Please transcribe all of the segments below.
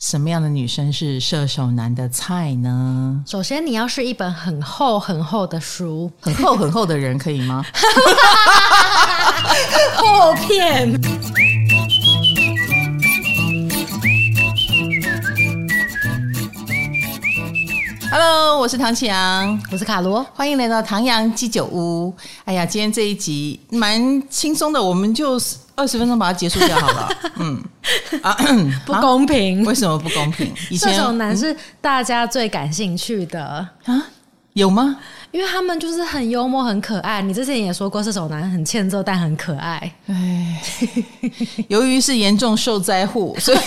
什么样的女生是射手男的菜呢？首先，你要是一本很厚很厚的书，很厚很厚的人可以吗？厚片。Hello，我是唐启阳，我是卡罗，欢迎来到唐阳鸡酒屋。哎呀，今天这一集蛮轻松的，我们就二十分钟把它结束掉好了。嗯。啊，不公平！为什么不公平？以前 射手男是大家最感兴趣的啊？有吗？因为他们就是很幽默、很可爱。你之前也说过，射手男很欠揍，但很可爱。哎，由于是严重受灾户，所以。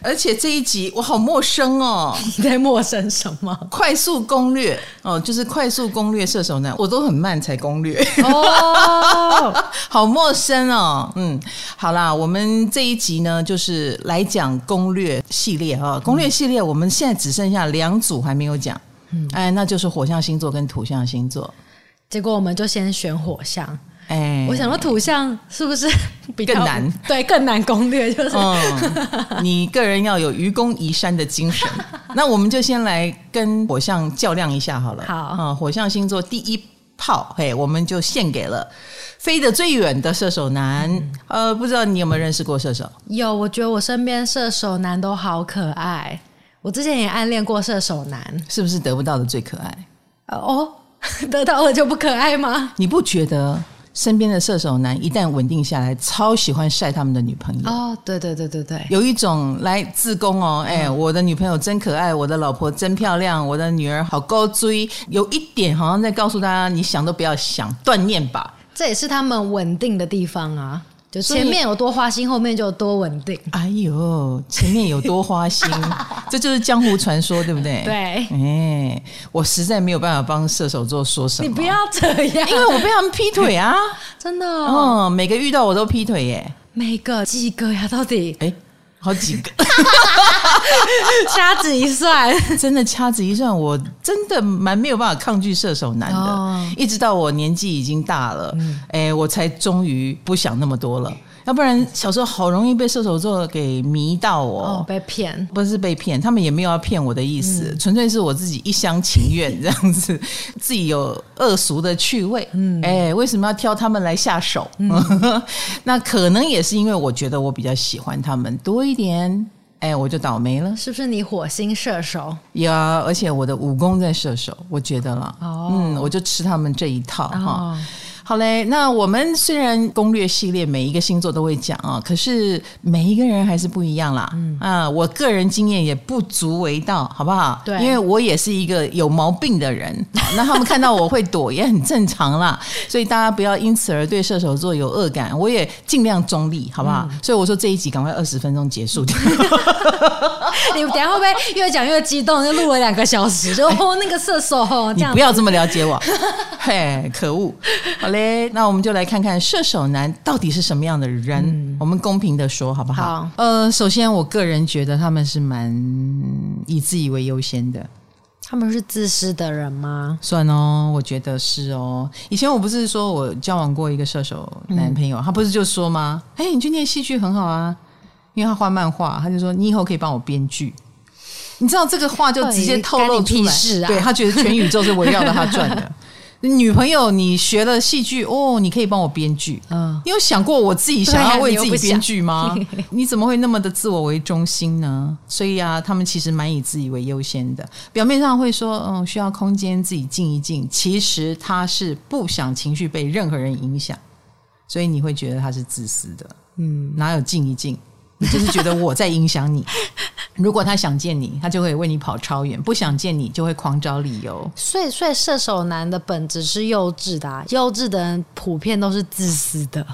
而且这一集我好陌生哦！你在陌生什么？快速攻略哦，就是快速攻略射手男，我都很慢才攻略哦，好陌生哦。嗯，好啦，我们这一集呢，就是来讲攻略系列啊。攻略系列，我们现在只剩下两组还没有讲，嗯，哎，那就是火象星座跟土象星座。结果我们就先选火象。哎、欸，我想说土象是不是比较更难？对，更难攻略，就是、嗯、你个人要有愚公移山的精神。那我们就先来跟火象较量一下好了。好，啊、嗯，火象星座第一炮，嘿，我们就献给了飞得最远的射手男。嗯、呃，不知道你有没有认识过射手？有，我觉得我身边射手男都好可爱。我之前也暗恋过射手男，是不是得不到的最可爱？哦，得到了就不可爱吗？你不觉得？身边的射手男一旦稳定下来，超喜欢晒他们的女朋友。哦，对对对对对，有一种来自宫哦，哎，我的女朋友真可爱，我的老婆真漂亮，我的女儿好高追，有一点好像在告诉大家，你想都不要想，断念吧，这也是他们稳定的地方啊。就前面有多花心，后面就有多稳定。哎呦，前面有多花心，这就是江湖传说，对不对？对。哎，我实在没有办法帮射手座说什么。你不要这样，因为我被他们劈腿啊！真的哦。嗯，每个遇到我都劈腿耶。每个几个呀？到底？哎。好几个，掐指一算，真的掐指一算，我真的蛮没有办法抗拒射手男的，哦、一直到我年纪已经大了，嗯、哎，我才终于不想那么多了。要不然小时候好容易被射手座给迷到哦，哦被骗，不是被骗，他们也没有要骗我的意思，嗯、纯粹是我自己一厢情愿 这样子，自己有恶俗的趣味。嗯，哎，为什么要挑他们来下手？嗯、那可能也是因为我觉得我比较喜欢他们多一点，哎，我就倒霉了。是不是你火星射手？有啊，而且我的武功在射手，我觉得了。哦，嗯，我就吃他们这一套哈。哦好嘞，那我们虽然攻略系列每一个星座都会讲啊，可是每一个人还是不一样啦。嗯啊，我个人经验也不足为道，好不好？对，因为我也是一个有毛病的人，那他们看到我会躲也很正常啦。所以大家不要因此而对射手座有恶感，我也尽量中立，好不好？嗯、所以我说这一集赶快二十分钟结束。你们等下会不会越讲越激动？就录了两个小时，就那个射手，你不要这么了解我，嘿，可恶！嘞，那我们就来看看射手男到底是什么样的人。嗯、我们公平的说，好不好？好。呃，首先，我个人觉得他们是蛮以自己为优先的。他们是自私的人吗？算哦，我觉得是哦。以前我不是说我交往过一个射手男朋友，嗯、他不是就说吗？哎，你去念戏剧很好啊，因为他画漫画，他就说你以后可以帮我编剧。你知道这个话就直接透露出来，啊、对，他觉得全宇宙是围绕着他转的。女朋友，你学了戏剧哦，你可以帮我编剧。嗯，你有想过我自己想要为自己编剧吗？你怎么会那么的自我为中心呢？所以啊，他们其实蛮以自己为优先的。表面上会说，嗯，需要空间自己静一静，其实他是不想情绪被任何人影响，所以你会觉得他是自私的。嗯，哪有静一静？你就是觉得我在影响你。如果他想见你，他就会为你跑超远；不想见你，就会狂找理由。所以，所以射手男的本质是幼稚的啊，幼稚的人普遍都是自私的。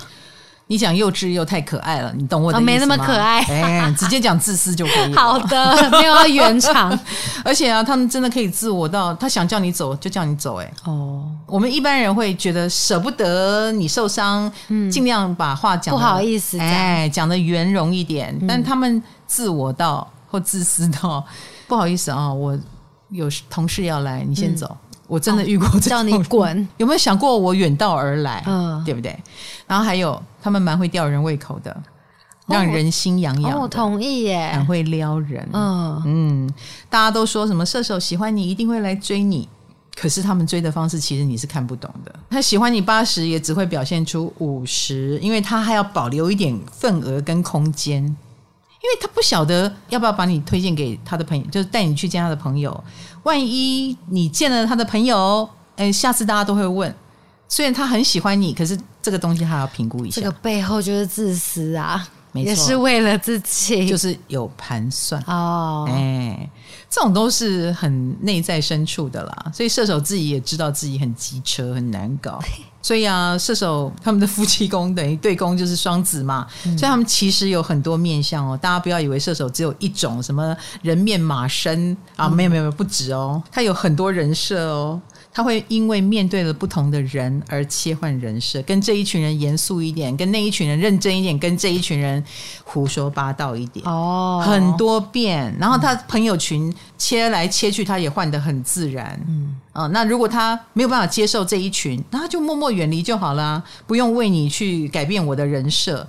你讲幼稚又太可爱了，你懂我的意思吗？没那么可爱，哎，直接讲自私就可以了。好的，没有要圆场。而且啊，他们真的可以自我到他想叫你走就叫你走。哎，哦，我们一般人会觉得舍不得你受伤，嗯，尽量把话讲不好意思，哎，讲的圆融一点。但他们自我到或自私到，不好意思啊，我有同事要来，你先走。我真的遇过这种，叫你滚。有没有想过我远道而来？嗯，对不对？然后还有，他们蛮会吊人胃口的。让人心痒痒。我同意耶，很会撩人。嗯嗯，大家都说什么射手喜欢你，一定会来追你。可是他们追的方式，其实你是看不懂的。他喜欢你八十，也只会表现出五十，因为他还要保留一点份额跟空间，因为他不晓得要不要把你推荐给他的朋友，就是带你去见他的朋友。万一你见了他的朋友，哎，下次大家都会问。虽然他很喜欢你，可是这个东西他要评估一下。这个背后就是自私啊，没错，也是为了自己，就是有盘算哦。哎，这种都是很内在深处的啦。所以射手自己也知道自己很机车，很难搞。所以啊，射手他们的夫妻宫等于对宫就是双子嘛，嗯、所以他们其实有很多面相哦。大家不要以为射手只有一种什么人面马身啊，没有没有不止哦，他有很多人设哦。他会因为面对了不同的人而切换人设，跟这一群人严肃一点，跟那一群人认真一点，跟这一群人胡说八道一点哦，很多遍。然后他朋友群切来切去，他也换得很自然。嗯，啊，那如果他没有办法接受这一群，那他就默默远离就好了，不用为你去改变我的人设。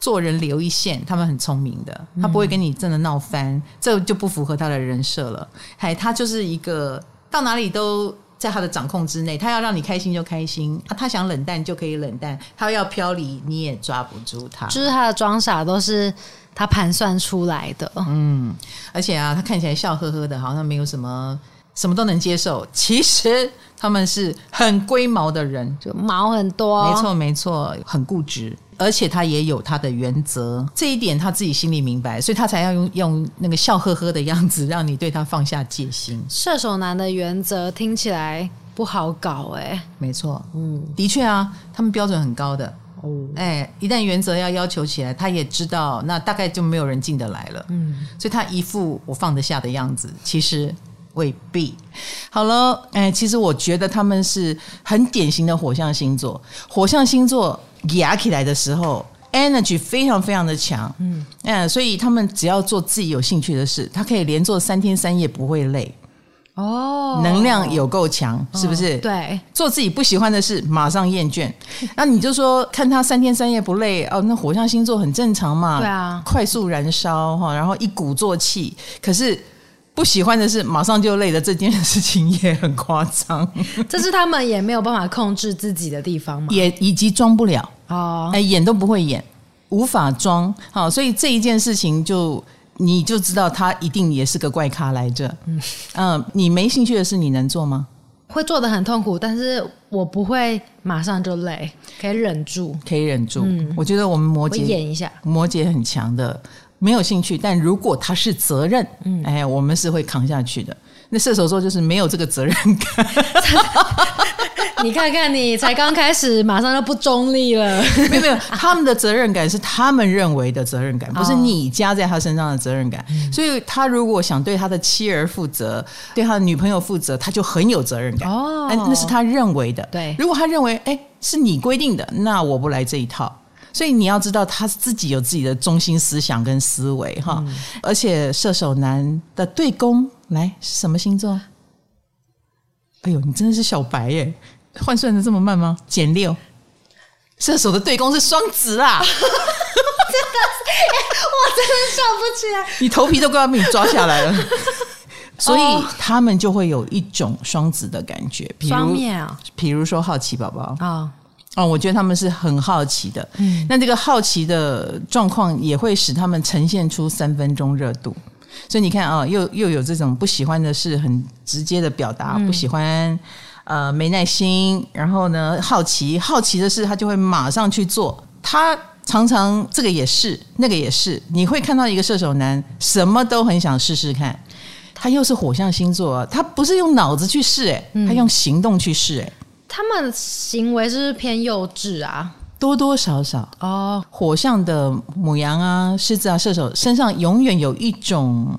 做人留一线，他们很聪明的，他不会跟你真的闹翻，这就不符合他的人设了。嗨，他就是一个到哪里都。在他的掌控之内，他要让你开心就开心啊，他想冷淡就可以冷淡，他要飘离你也抓不住他。就是他的装傻都是他盘算出来的，嗯，而且啊，他看起来笑呵呵的，好像没有什么，什么都能接受。其实他们是很龟毛的人，就毛很多，没错没错，很固执。而且他也有他的原则，这一点他自己心里明白，所以他才要用用那个笑呵呵的样子，让你对他放下戒心。射手男的原则听起来不好搞哎，没错，嗯，的确啊，他们标准很高的。哦，哎，一旦原则要要求起来，他也知道那大概就没有人进得来了，嗯，所以他一副我放得下的样子，其实未必。好了，哎，其实我觉得他们是很典型的火象星座，火象星座。压起来的时候，energy 非常非常的强，嗯，嗯，所以他们只要做自己有兴趣的事，他可以连做三天三夜不会累，哦，能量有够强，是不是？哦，对，做自己不喜欢的事，马上厌倦。那你就说看他三天三夜不累，哦，那火象星座很正常嘛，对啊，快速燃烧哈，然后一鼓作气，可是。不喜欢的是马上就累的这件事情也很夸张，这是他们也没有办法控制自己的地方嘛？也以及装不了哦，哎，演都不会演，无法装，好，所以这一件事情就你就知道他一定也是个怪咖来着。嗯嗯，你没兴趣的事你能做吗？会做的很痛苦，但是我不会马上就累，可以忍住，可以忍住。嗯，我觉得我们摩羯演一下，摩羯很强的。没有兴趣，但如果他是责任，嗯，哎，我们是会扛下去的。那射手座就是没有这个责任感。你看看你，才刚开始，马上就不中立了。没有没有，他们的责任感是他们认为的责任感，不是你加在他身上的责任感。哦，所以他如果想对他的妻儿负责，对他的女朋友负责，他就很有责任感。哦，那是他认为的。对，如果他认为，哎，是你规定的，那我不来这一套。所以你要知道，他自己有自己的中心思想跟思维哈，嗯、而且射手男的对宫来是什么星座？哎呦，你真的是小白耶！换算的这么慢吗？减六，射手的对宫是双子啊！真的是，我真的笑不起来，你头皮都快要被你抓下来了。所以他们就会有一种双子的感觉，比如，双面啊，比如说好奇宝宝啊。哦哦，我觉得他们是很好奇的，嗯，那这个好奇的状况也会使他们呈现出三分钟热度，所以你看啊、哦，又又有这种不喜欢的事很直接的表达，嗯、不喜欢，呃，没耐心，然后呢，好奇，好奇的事他就会马上去做，他常常这个也是，那个也是，你会看到一个射手男什么都很想试试看，他又是火象星座，他不是用脑子去试，诶，他用行动去试，诶。他们行为是是偏幼稚啊？多多少少哦。火象的母羊啊、狮子啊、射手身上永远有一种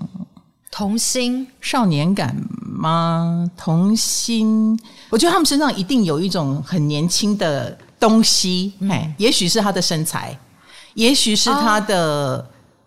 童心、少年感吗？童心，我觉得他们身上一定有一种很年轻的东西。哎、嗯，也许是他的身材，也许是他的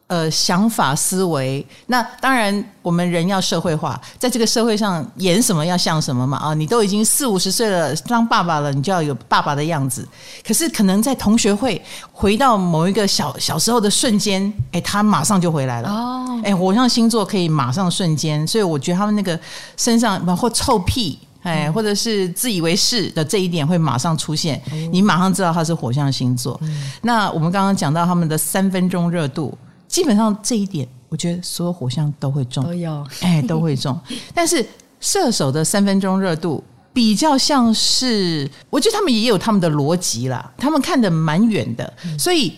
呃，想法思维，那当然我们人要社会化，在这个社会上演什么要像什么嘛啊！你都已经四五十岁了，当爸爸了，你就要有爸爸的样子。可是可能在同学会回到某一个小小时候的瞬间，哎，他马上就回来了哦。哎，火象星座可以马上瞬间，所以我觉得他们那个身上包括臭屁，哎，或者是自以为是的这一点会马上出现，你马上知道他是火象星座。那我们刚刚讲到他们的三分钟热度。基本上这一点，我觉得所有火象都会中，都有，哎，都会中。但是射手的三分钟热度比较像是，我觉得他们也有他们的逻辑啦，他们看得蛮远的，所以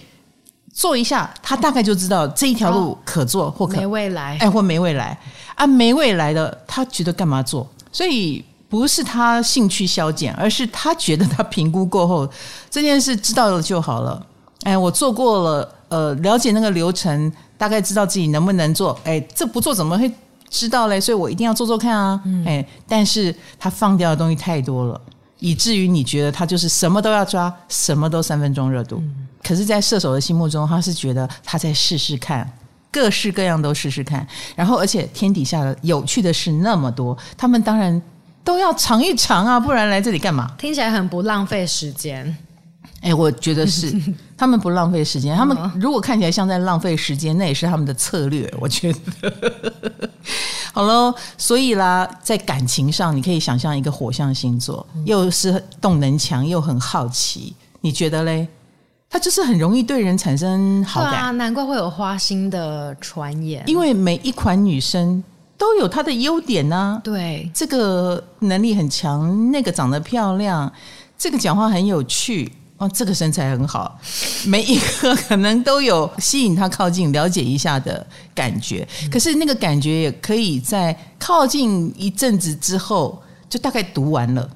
做一下，他大概就知道这一条路可做或可没未来，哎，或没未来啊，没未来的，他觉得干嘛做？所以不是他兴趣消减，而是他觉得他评估过后这件事知道了就好了。哎，我做过了。呃，了解那个流程，大概知道自己能不能做。哎，这不做怎么会知道嘞？所以我一定要做做看啊。嗯、哎，但是他放掉的东西太多了，以至于你觉得他就是什么都要抓，什么都三分钟热度。嗯、可是，在射手的心目中，他是觉得他在试试看，各式各样都试试看。然后，而且天底下的有趣的事那么多，他们当然都要尝一尝啊，不然来这里干嘛？听起来很不浪费时间。哎，我觉得是 他们不浪费时间。他们如果看起来像在浪费时间，那也是他们的策略。我觉得好喽，所以啦，在感情上，你可以想象一个火象星座，又是动能强，又很好奇。你觉得嘞？他就是很容易对人产生好感啊，难怪会有花心的传言。因为每一款女生都有她的优点呢。对，这个能力很强，那个长得漂亮，这个讲话很有趣。哦，这个身材很好，每一个可能都有吸引他靠近、了解一下的感觉。可是那个感觉也可以在靠近一阵子之后，就大概读完了。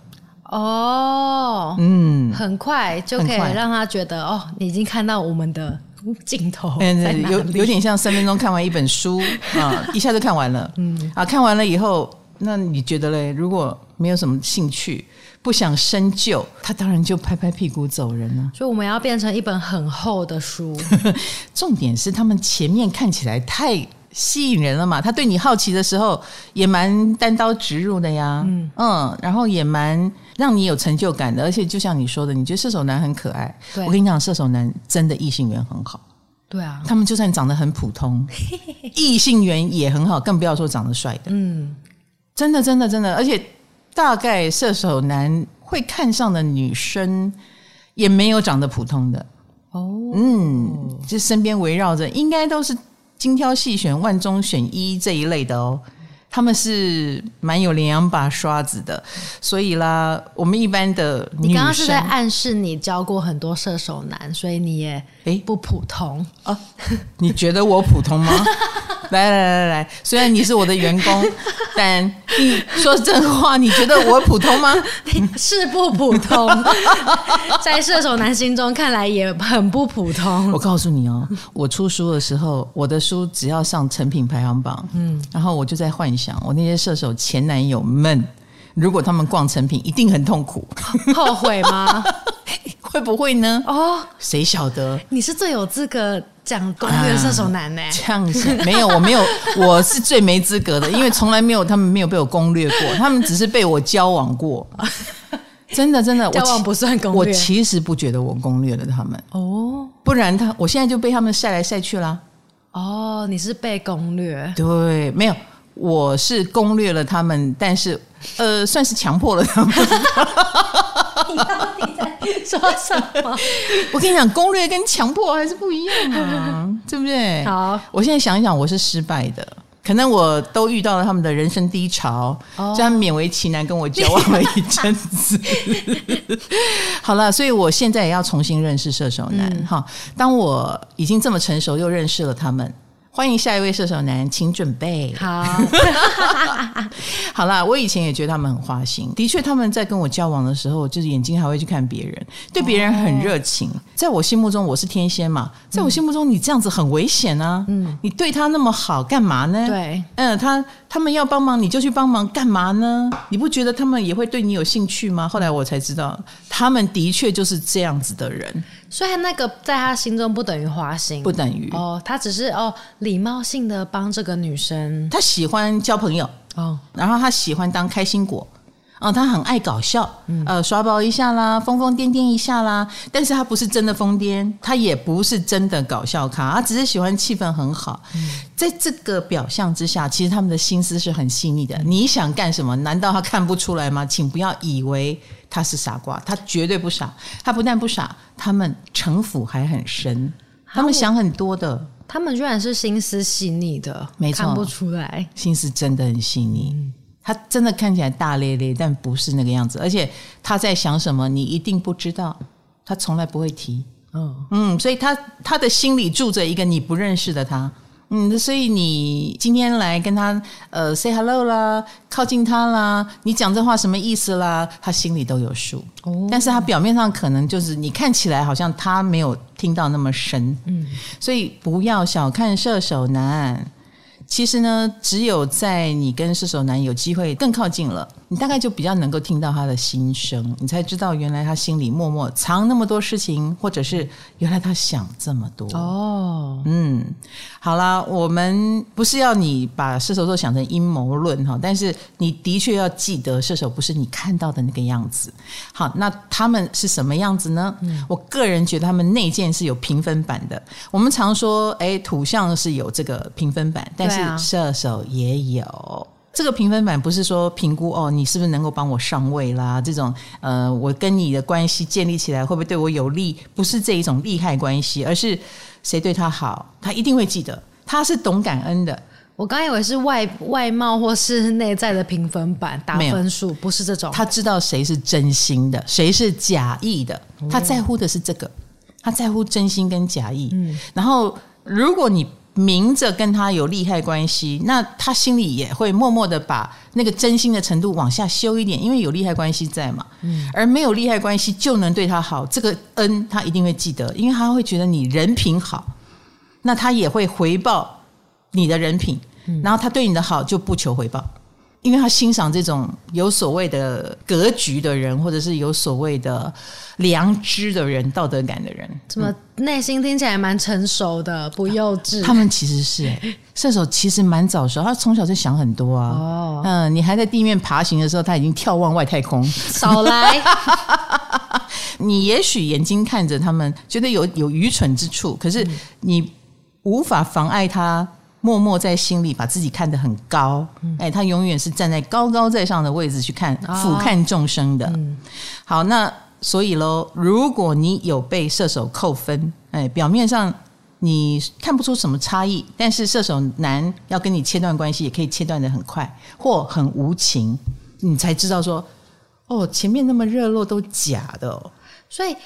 哦，嗯，很快就可以让他觉得哦，你已经看到我们的镜头。嗯，有有点像三分钟看完一本书 啊，一下就看完了。嗯，啊，看完了以后，那你觉得嘞？如果没有什么兴趣。不想深究，他当然就拍拍屁股走人了。所以我们要变成一本很厚的书。重点是他们前面看起来太吸引人了嘛，他对你好奇的时候也蛮单刀直入的呀。嗯嗯，然后也蛮让你有成就感的，而且就像你说的，你觉得射手男很可爱。我跟你讲，射手男真的异性缘很好。对啊，他们就算长得很普通，异性缘也很好，更不要说长得帅的。嗯，真的真的真的，而且。大概射手男会看上的女生也没有长得普通的哦，嗯，就身边围绕着应该都是精挑细选、万中选一这一类的哦。他们是蛮有两两把刷子的，所以啦，我们一般的，你刚刚是在暗示你教过很多射手男，所以你也诶不普通啊？你觉得我普通吗？来来来来，虽然你是我的员工，但你说真话，你觉得我普通吗？是不普通，在射手男心中看来也很不普通。我告诉你哦，我出书的时候，我的书只要上成品排行榜，嗯，然后我就在幻想，我那些射手前男友们，如果他们逛成品，一定很痛苦，后悔吗？会不会呢？哦，谁晓得？你是最有资格讲攻略射手男呢？这样子没有，我没有，我是最没资格的，因为从来没有他们没有被我攻略过，他们只是被我交往过。真的，真的，交往不算攻略。我其实不觉得我攻略了他们哦，不然他我现在就被他们晒来晒去啦。哦，你是被攻略？对，没有，我是攻略了他们，但是呃，算是强迫了他们。你到底在说什么？我跟你讲，攻略跟强迫还是不一样啊，对不对？好，我现在想一想，我是失败的，可能我都遇到了他们的人生低潮，哦、这样勉为其难跟我交往了一阵子。好了，所以我现在也要重新认识射手男。哈、嗯，当我已经这么成熟，又认识了他们。欢迎下一位射手男，请准备。好，好啦，我以前也觉得他们很花心，的确，他们在跟我交往的时候，就是眼睛还会去看别人，对别人很热情。哦、在我心目中，我是天蝎嘛，在我心目中，你这样子很危险啊！嗯，你对他那么好，干嘛呢？对，嗯，他他们要帮忙，你就去帮忙，干嘛呢？你不觉得他们也会对你有兴趣吗？后来我才知道，他们的确就是这样子的人。所以那个在他心中不等于花心，不等于哦，他只是哦礼貌性的帮这个女生，他喜欢交朋友哦，然后他喜欢当开心果。哦，他很爱搞笑，嗯呃，耍宝一下啦，疯疯癫癫一下啦。但是他不是真的疯癫，他也不是真的搞笑咖，他只是喜欢气氛很好。在这个表象之下，其实他们的心思是很细腻的。你想干什么？难道他看不出来吗？请不要以为他是傻瓜，他绝对不傻。他不但不傻，他们城府还很深，他们想很多的。他们居然是心思细腻的，没错，看不出来，心思真的很细腻。嗯他真的看起来大咧咧，但不是那个样子。而且他在想什么，你一定不知道。他从来不会提。嗯嗯，所以他他的心里住着一个你不认识的他。嗯，所以你今天来跟他呃 say hello 啦，靠近他啦，你讲这话什么意思啦？他心里都有数。哦，但是他表面上可能就是你看起来好像他没有听到那么深。嗯，所以不要小看射手男。其实呢，只有在你跟射手男有机会更靠近了，你大概就比较能够听到他的心声，你才知道原来他心里默默藏那么多事情，或者是原来他想这么多。哦，嗯，好啦，我们不是要你把射手座想成阴谋论哈，但是你的确要记得射手不是你看到的那个样子。好，那他们是什么样子呢？嗯，我个人觉得他们内建是有评分版的。我们常说，哎，土象是有这个评分版，但是射手也有。这个评分板不是说评估哦，你是不是能够帮我上位啦？这种呃，我跟你的关系建立起来会不会对我有利？不是这一种利害关系，而是谁对他好，他一定会记得。他是懂感恩的。我刚以为是外外貌或是内在的评分板打分数，不是这种。他知道谁是真心的，谁是假意的，他在乎的是这个，他在乎真心跟假意。嗯，然后如果你。明着跟他有利害关系，那他心里也会默默的把那个真心的程度往下修一点，因为有利害关系在嘛。嗯，而没有利害关系就能对他好，这个恩他一定会记得，因为他会觉得你人品好，那他也会回报你的人品，然后他对你的好就不求回报。因为他欣赏这种有所谓的格局的人，或者是有所谓的良知的人、道德感的人，怎么内心听起来蛮成熟的，不幼稚？他们其实是哎，射手其实蛮早熟，他从小就想很多啊。哦，嗯，你还在地面爬行的时候，他已经眺望外太空。少来，你也许眼睛看着他们，觉得有有愚蠢之处，可是你无法妨碍他。默默在心里把自己看得很高，哎，他永远是站在高高在上的位置去看俯瞰众生的。好，那所以喽，如果你有被射手扣分，哎，表面上你看不出什么差异，但是射手男要跟你切断关系，也可以切断的很快或很无情，你才知道说，哦，前面那么热络都假的哦，所以。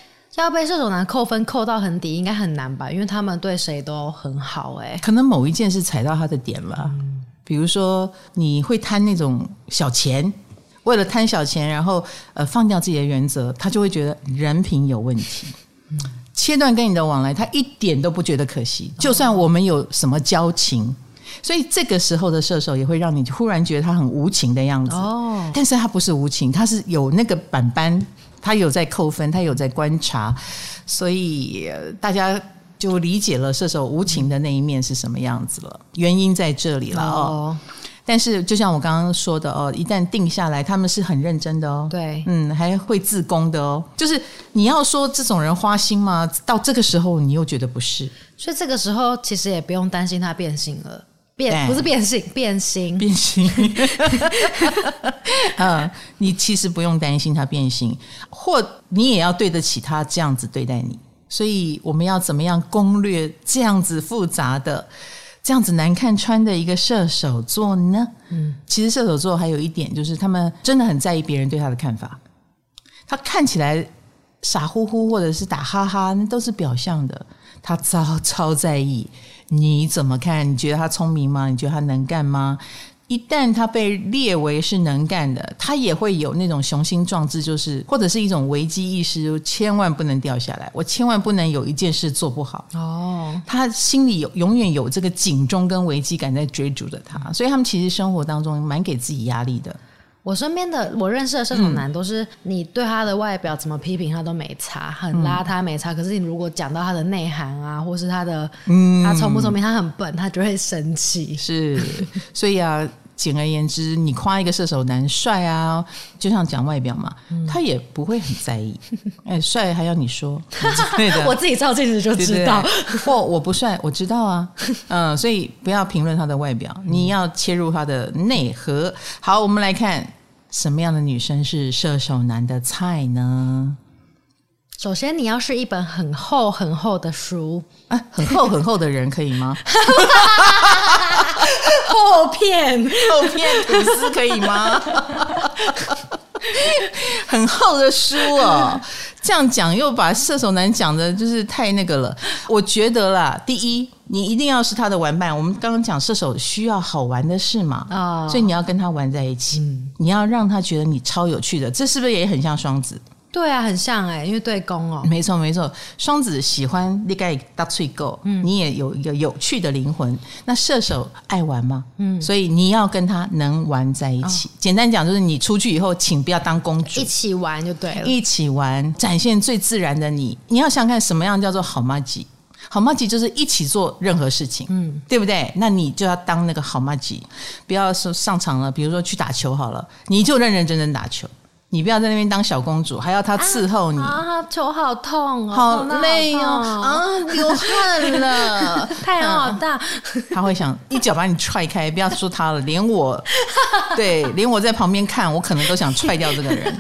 要被射手男扣分扣到很底，应该很难吧？因为他们对谁都很好，哎，可能某一件事踩到他的点了。嗯，比如说你会贪那种小钱，为了贪小钱，然后呃放掉自己的原则，他就会觉得人品有问题，切断跟你的往来，他一点都不觉得可惜。就算我们有什么交情，所以这个时候的射手也会让你忽然觉得他很无情的样子。哦，但是他不是无情，他是有那个板板。他有在扣分，他有在观察，所以大家就理解了射手无情的那一面是什么样子了。原因在这里了哦。但是就像我刚刚说的哦，一旦定下来，他们是很认真的哦。对，嗯，还会自宫的哦。就是你要说这种人花心吗？到这个时候你又觉得不是，所以这个时候其实也不用担心他变心了。变不是变性，变心，变心。嗯，你其实不用担心他变心，或你也要对得起他这样子对待你。所以我们要怎么样攻略这样子复杂的、这样子难看穿的一个射手座呢？嗯，其实射手座还有一点就是，他们真的很在意别人对他的看法。他看起来傻乎乎或者是打哈哈，那都是表象的。他超超在意。你怎么看？你觉得他聪明吗？你觉得他能干吗？一旦他被列为是能干的，他也会有那种雄心壮志，就是或者是一种危机意识，千万不能掉下来，我千万不能有一件事做不好。哦，他心里有永远有这个警钟跟危机感在追逐着他，所以他们其实生活当中蛮给自己压力的。我身边的我认识的射手男都是，你对他的外表怎么批评他都没差，很邋遢没差。可是你如果讲到他的内涵啊，或是他的，嗯，他聪不聪明，他很笨，他就会生气。是，所以啊。简而言之，你夸一个射手男帅啊，就像讲外表嘛，嗯、他也不会很在意。哎，帅还要你说？对的，我自己照镜子就知道。或我不帅，我知道啊。嗯，所以不要评论他的外表，你要切入他的内核。好，我们来看什么样的女生是射手男的菜呢？首先，你要是一本很厚很厚的书啊，很厚很厚的人可以吗？厚片 厚片吐司可以吗？很厚的书哦，这样讲又把射手男讲的就是太那个了。我觉得啦，第一，你一定要是他的玩伴。我们刚刚讲射手需要好玩的事嘛，啊，所以你要跟他玩在一起，你要让他觉得你超有趣的。这是不是也很像双子？对啊，很像哎、欸，因为对宫哦，没错没错，双子喜欢你该搭趣够，嗯，你也有一个有趣的灵魂。那射手爱玩吗？嗯，所以你要跟他能玩在一起。哦、简单讲就是，你出去以后，请不要当公主，一起玩就对了，一起玩，展现最自然的你。你要想看什么样叫做好妈吉？好妈吉就是一起做任何事情，嗯，对不对？那你就要当那个好妈吉，不要说上场了，比如说去打球好了，你就认认真真打球。你不要在那边当小公主，还要他伺候你啊！头好痛哦，好累哦，啊，流汗了，太阳好大。他会想一脚把你踹开，不要说他了，连我，对，连我在旁边看，我可能都想踹掉这个人。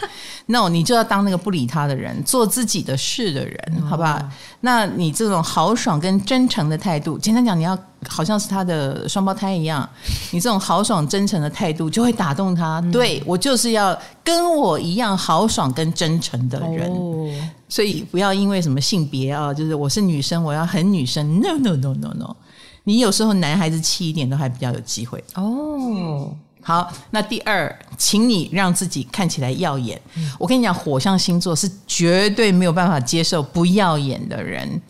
No，你就要当那个不理他的人，做自己的事的人，好不好？那你这种豪爽跟真诚的态度，简单讲，你要好像是他的双胞胎一样，你这种豪爽真诚的态度就会打动他。嗯、对，我就是要跟我一样豪爽跟真诚的人，哦、所以不要因为什么性别啊，就是我是女生，我要很女生。No no no no no，你有时候男孩子气一点都还比较有机会哦。好，那第二，请你让自己看起来耀眼。嗯、我跟你讲，火象星座是绝对没有办法接受不耀眼的人。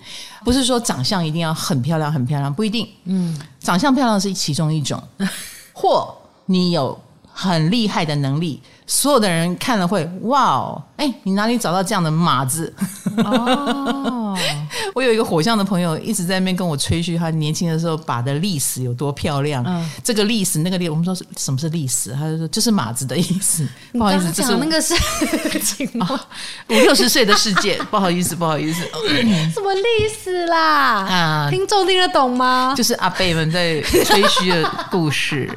不是说长相一定要很漂亮，很漂亮，不一定。嗯，长相漂亮是其中一种，或你有很厉害的能力。所有的人看了会哇哦，哎，你哪里找到这样的马子？哦，我有一个火象的朋友一直在那边跟我吹嘘，他年轻的时候把的历史有多漂亮。嗯，这个历史那个历，我们说是什么是历史？他就说就是马子的意思。不好意思，讲那个是 五六十岁的世界。不好意思，不好意思。什么历史啦？啊，听众听得懂吗？就是阿贝们在吹嘘的故事。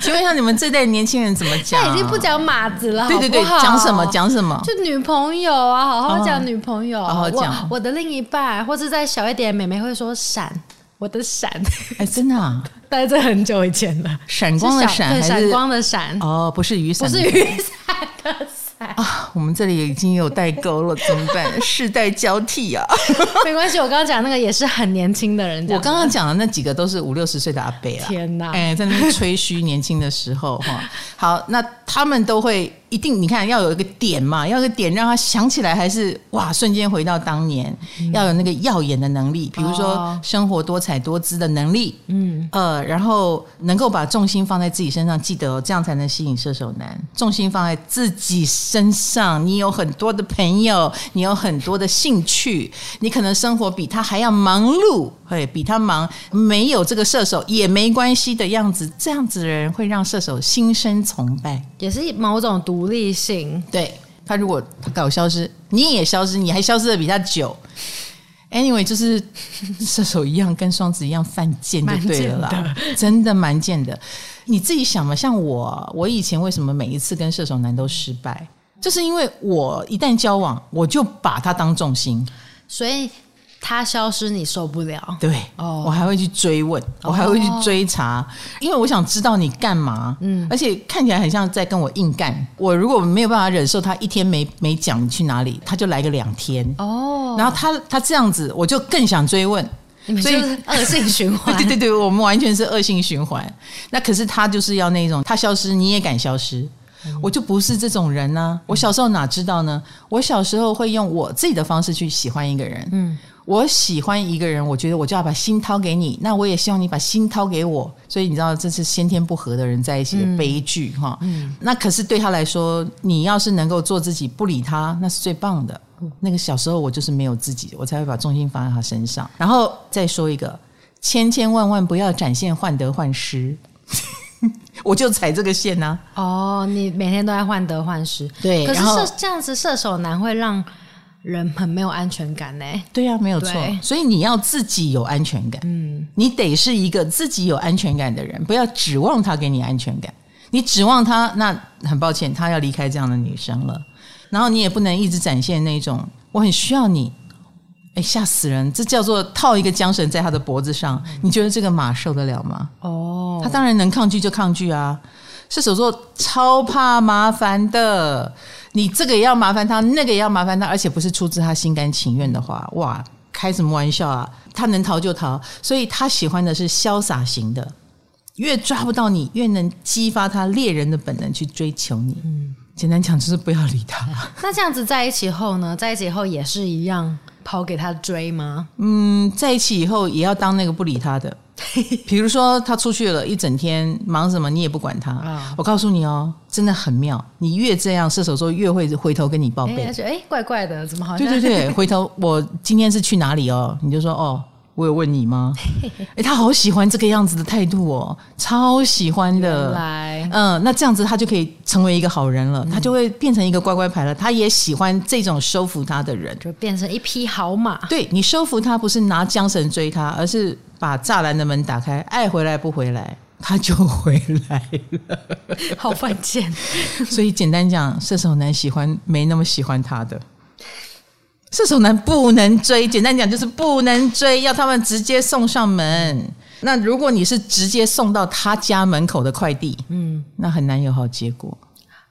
请问一下，你们这代年轻人怎么讲？他已经不讲马子了，对对对，讲什么讲什么？就女朋友啊，好好讲女朋友，好好讲我，我的另一半，或者再小一点，妹妹会说闪，我的闪，哎，真的啊，但是这很久以前了，闪光的闪闪光的闪？哦，不是雨伞，不是雨伞的伞。啊，我们这里已经有代沟了，怎么办？世代交替啊！没关系，我刚刚讲那个也是很年轻的人。我刚刚讲的那几个都是五六十岁的阿伯啊！天哪！哎，在那边吹嘘年轻的时候哈。好，那他们都会。一定，你看要有一个点嘛，要有个点让他想起来，还是哇，瞬间回到当年，嗯、要有那个耀眼的能力，比如说生活多彩多姿的能力，嗯，呃，然后能够把重心放在自己身上，记得哦，这样才能吸引射手男。重心放在自己身上，你有很多的朋友，你有很多的兴趣，你可能生活比他还要忙碌，会比他忙，没有这个射手也没关系的样子，这样子的人会让射手心生崇拜，也是某种独。独立性，对，他如果他搞消失，你也消失，你还消失的比他久。Anyway，就是射手一样，跟双子一样犯贱就对了啦，真的蛮贱的。你自己想嘛，像我，我以前为什么每一次跟射手男都失败，就是因为我一旦交往，我就把他当重心，所以。他消失你受不了，对，哦，我还会去追问，我还会去追查，因为我想知道你干嘛，嗯，而且看起来很像在跟我硬干。我如果没有办法忍受他一天没没讲你去哪里，他就来个两天，哦，然后他他这样子，我就更想追问，所以恶性循环，对对对，我们完全是恶性循环。那可是他就是要那种，他消失你也敢消失，我就不是这种人呢。我小时候哪知道呢？我小时候会用我自己的方式去喜欢一个人，嗯。我喜欢一个人，我觉得我就要把心掏给你，那我也希望你把心掏给我。所以你知道，这是先天不合的人在一起的悲剧哈。嗯，那可是对他来说，你要是能够做自己，不理他，那是最棒的。那个小时候我就是没有自己，我才会把重心放在他身上。然后再说一个，千千万万不要展现患得患失。我就踩这个线呢、啊。哦，你每天都在患得患失，对。可是射这样子射手男会让人很没有安全感呢。对呀、啊，没有错。所以你要自己有安全感，嗯，你得是一个自己有安全感的人，不要指望他给你安全感。你指望他，那很抱歉，他要离开这样的女生了。然后你也不能一直展现那种我很需要你。哎，吓死人！这叫做套一个缰绳在他的脖子上，你觉得这个马受得了吗？哦，他当然能抗拒就抗拒啊。射手座超怕麻烦的，你这个也要麻烦他，那个也要麻烦他，而且不是出自他心甘情愿的话，哇，开什么玩笑啊？他能逃就逃，所以他喜欢的是潇洒型的，越抓不到你，越能激发他猎人的本能去追求你。嗯，简单讲就是不要理他。那这样子在一起后呢？在一起后也是一样。跑给他追吗？嗯，在一起以后也要当那个不理他的。比如说他出去了一整天，忙什么你也不管他。啊、我告诉你哦，真的很妙。你越这样，射手座越会回头跟你报备。哎，怪怪的，怎么好像？对对对，回头我今天是去哪里哦？你就说哦。我有问你吗？哎，他好喜欢这个样子的态度哦，超喜欢的。来，嗯，那这样子他就可以成为一个好人了，嗯、他就会变成一个乖乖牌了。他也喜欢这种收服他的人，就变成一匹好马。对，你收服他，不是拿缰绳追他，而是把栅栏的门打开，爱回来不回来，他就回来了。好犯贱。所以简单讲，射手男喜欢没那么喜欢他的。射手男不能追，简单讲就是不能追，要他们直接送上门。那如果你是直接送到他家门口的快递，嗯，那很难有好结果。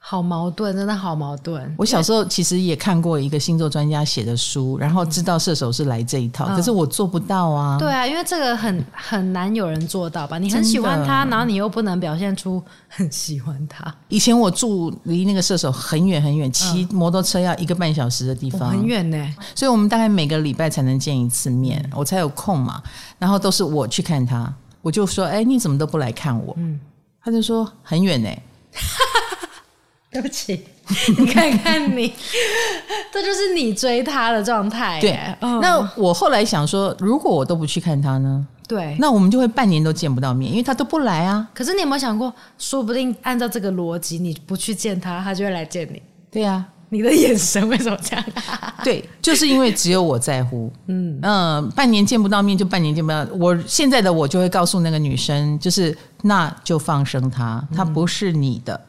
好矛盾，真的好矛盾。我小时候其实也看过一个星座专家写的书，然后知道射手是来这一套，嗯、可是我做不到啊。对啊，因为这个很很难有人做到吧？你很喜欢他，然后你又不能表现出很喜欢他。以前我住离那个射手很远很远，骑摩托车要一个半小时的地方，很远呢。所以我们大概每个礼拜才能见一次面，我才有空嘛。然后都是我去看他，我就说：“哎，你怎么都不来看我？”嗯，他就说：“很远呢。” 对不起，你看看你，这就是你追他的状态。对，嗯、那我后来想说，如果我都不去看他呢？对，那我们就会半年都见不到面，因为他都不来啊。可是你有没有想过，说不定按照这个逻辑，你不去见他，他就会来见你。对呀、啊，你的眼神为什么这样？对，就是因为只有我在乎。嗯嗯、呃，半年见不到面就半年见不到。我现在的我就会告诉那个女生，就是那就放生他，他不是你的。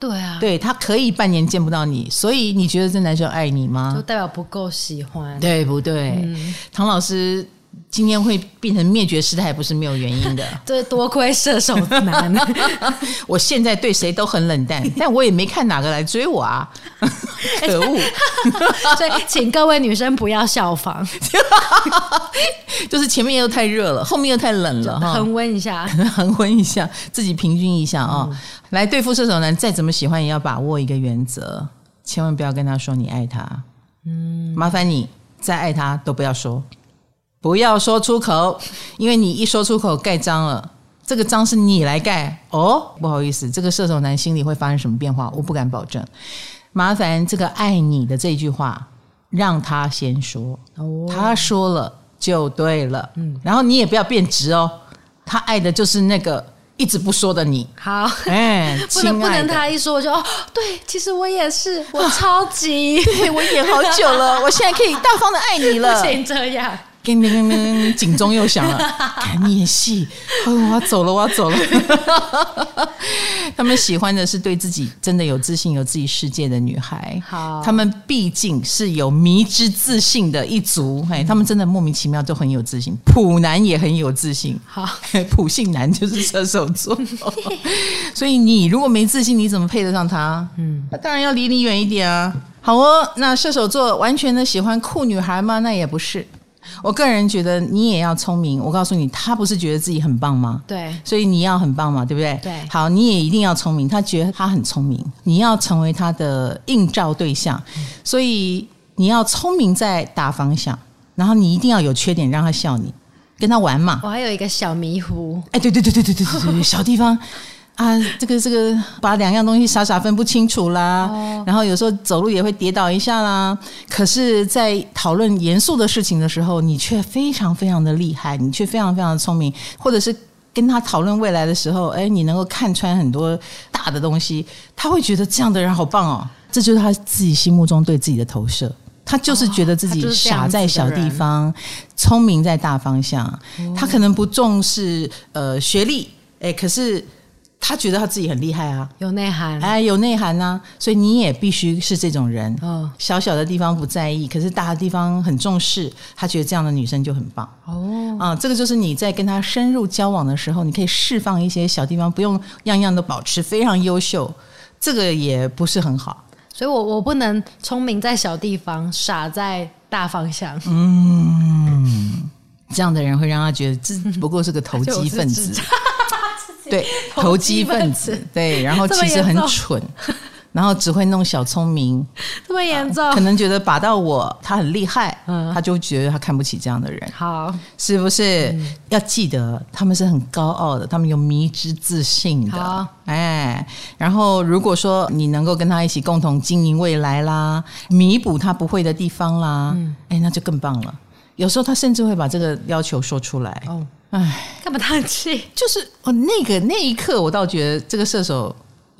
对啊，对，他可以半年见不到你，所以你觉得这男生爱你吗？就代表不够喜欢，对不对？嗯、唐老师今天会变成灭绝师太，不是没有原因的。对，多亏射手男，我现在对谁都很冷淡，但我也没看哪个来追我啊！可恶！所以请各位女生不要效仿，就是前面又太热了，后面又太冷了，恒温一下，恒温一下，自己平均一下啊。嗯来对付射手男，再怎么喜欢也要把握一个原则，千万不要跟他说你爱他。嗯，麻烦你再爱他都不要说，不要说出口，因为你一说出口盖章了，这个章是你来盖哦。不好意思，这个射手男心里会发生什么变化，我不敢保证。麻烦这个爱你的这句话让他先说，哦，他说了就对了。嗯，然后你也不要变直哦，他爱的就是那个。一直不说的你，好，哎，不能不能他一说我就哦，对，其实我也是，我超级，啊、对我演好久了，我现在可以大方的爱你了，不行这样。叮叮叮，警钟又响了，赶紧演戏。我要走了，我要走了。他们喜欢的是对自己真的有自信、有自己世界的女孩。好，他们毕竟是有迷之自信的一族。嘿，他们真的莫名其妙都很有自信。普男也很有自信。好，普信男就是射手座。所以你如果没自信，你怎么配得上他？嗯，那当然要离你远一点啊。好哦，那射手座完全的喜欢酷女孩吗？那也不是。我个人觉得你也要聪明。我告诉你，他不是觉得自己很棒吗？对，所以你要很棒嘛，对不对？对。好，你也一定要聪明。他觉得他很聪明，你要成为他的映照对象，所以你要聪明在打方向，然后你一定要有缺点让他笑你，跟他玩嘛。我还有一个小迷糊，哎，对对对对对对对对，小地方。啊，这个这个，把两样东西傻傻分不清楚啦，哦、然后有时候走路也会跌倒一下啦。可是，在讨论严肃的事情的时候，你却非常非常的厉害，你却非常非常的聪明，或者是跟他讨论未来的时候，哎，你能够看穿很多大的东西，他会觉得这样的人好棒哦。这就是他自己心目中对自己的投射，他就是觉得自己傻在小地方，哦、聪明在大方向。哦、他可能不重视呃学历，哎，可是。他觉得他自己很厉害啊，有内涵，哎，有内涵呐，所以你也必须是这种人。哦，小小的地方不在意，可是大的地方很重视。他觉得这样的女生就很棒。哦，啊，这个就是你在跟他深入交往的时候，你可以释放一些小地方，不用样样都保持非常优秀，这个也不是很好。所以我我不能聪明在小地方，傻在大方向。嗯，这样的人会让他觉得这 不过是个投机分子。对，投机分子，对，然后其实很蠢，然后只会弄小聪明，这么严重，可能觉得把到我，他很厉害，嗯，他就觉得他看不起这样的人，好，是不是？要记得他们是很高傲的，他们有迷之自信的，哎，然后如果说你能够跟他一起共同经营未来啦，弥补他不会的地方啦，哎，那就更棒了。有时候他甚至会把这个要求说出来，哦。唉，干嘛叹气？就是哦，那个那一刻，我倒觉得这个射手，